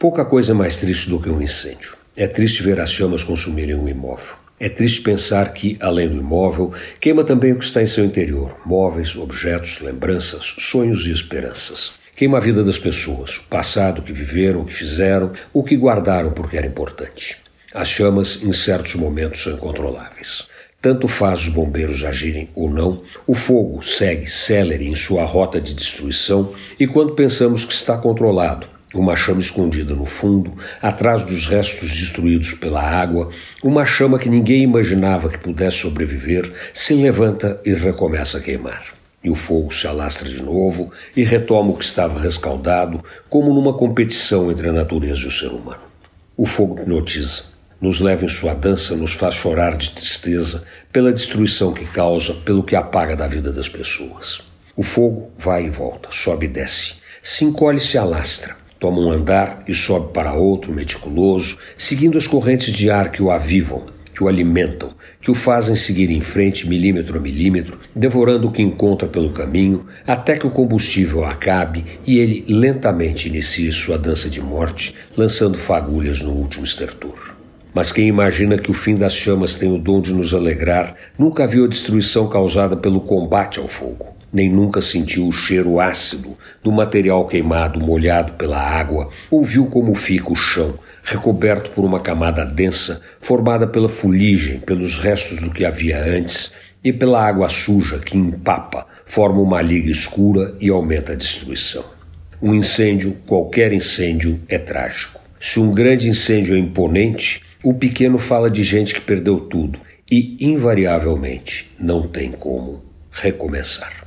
Pouca coisa é mais triste do que um incêndio. É triste ver as chamas consumirem um imóvel. É triste pensar que, além do imóvel, queima também o que está em seu interior: móveis, objetos, lembranças, sonhos e esperanças. Queima a vida das pessoas, o passado, que viveram, o que fizeram, o que guardaram porque era importante. As chamas, em certos momentos, são incontroláveis. Tanto faz os bombeiros agirem ou não, o fogo segue célere em sua rota de destruição e quando pensamos que está controlado, uma chama escondida no fundo, atrás dos restos destruídos pela água, uma chama que ninguém imaginava que pudesse sobreviver, se levanta e recomeça a queimar. E o fogo se alastra de novo e retoma o que estava rescaldado, como numa competição entre a natureza e o ser humano. O fogo hipnotiza, nos leva em sua dança, nos faz chorar de tristeza pela destruição que causa, pelo que apaga da vida das pessoas. O fogo vai e volta, sobe e desce, se encolhe e se alastra Toma um andar e sobe para outro, meticuloso, seguindo as correntes de ar que o avivam, que o alimentam, que o fazem seguir em frente milímetro a milímetro, devorando o que encontra pelo caminho, até que o combustível acabe e ele lentamente inicie sua dança de morte, lançando fagulhas no último estertor. Mas quem imagina que o fim das chamas tem o dom de nos alegrar, nunca viu a destruição causada pelo combate ao fogo nem nunca sentiu o cheiro ácido do material queimado molhado pela água, ou viu como fica o chão, recoberto por uma camada densa formada pela fuligem, pelos restos do que havia antes e pela água suja que empapa, forma uma liga escura e aumenta a destruição. Um incêndio, qualquer incêndio, é trágico. Se um grande incêndio é imponente, o pequeno fala de gente que perdeu tudo e, invariavelmente, não tem como recomeçar.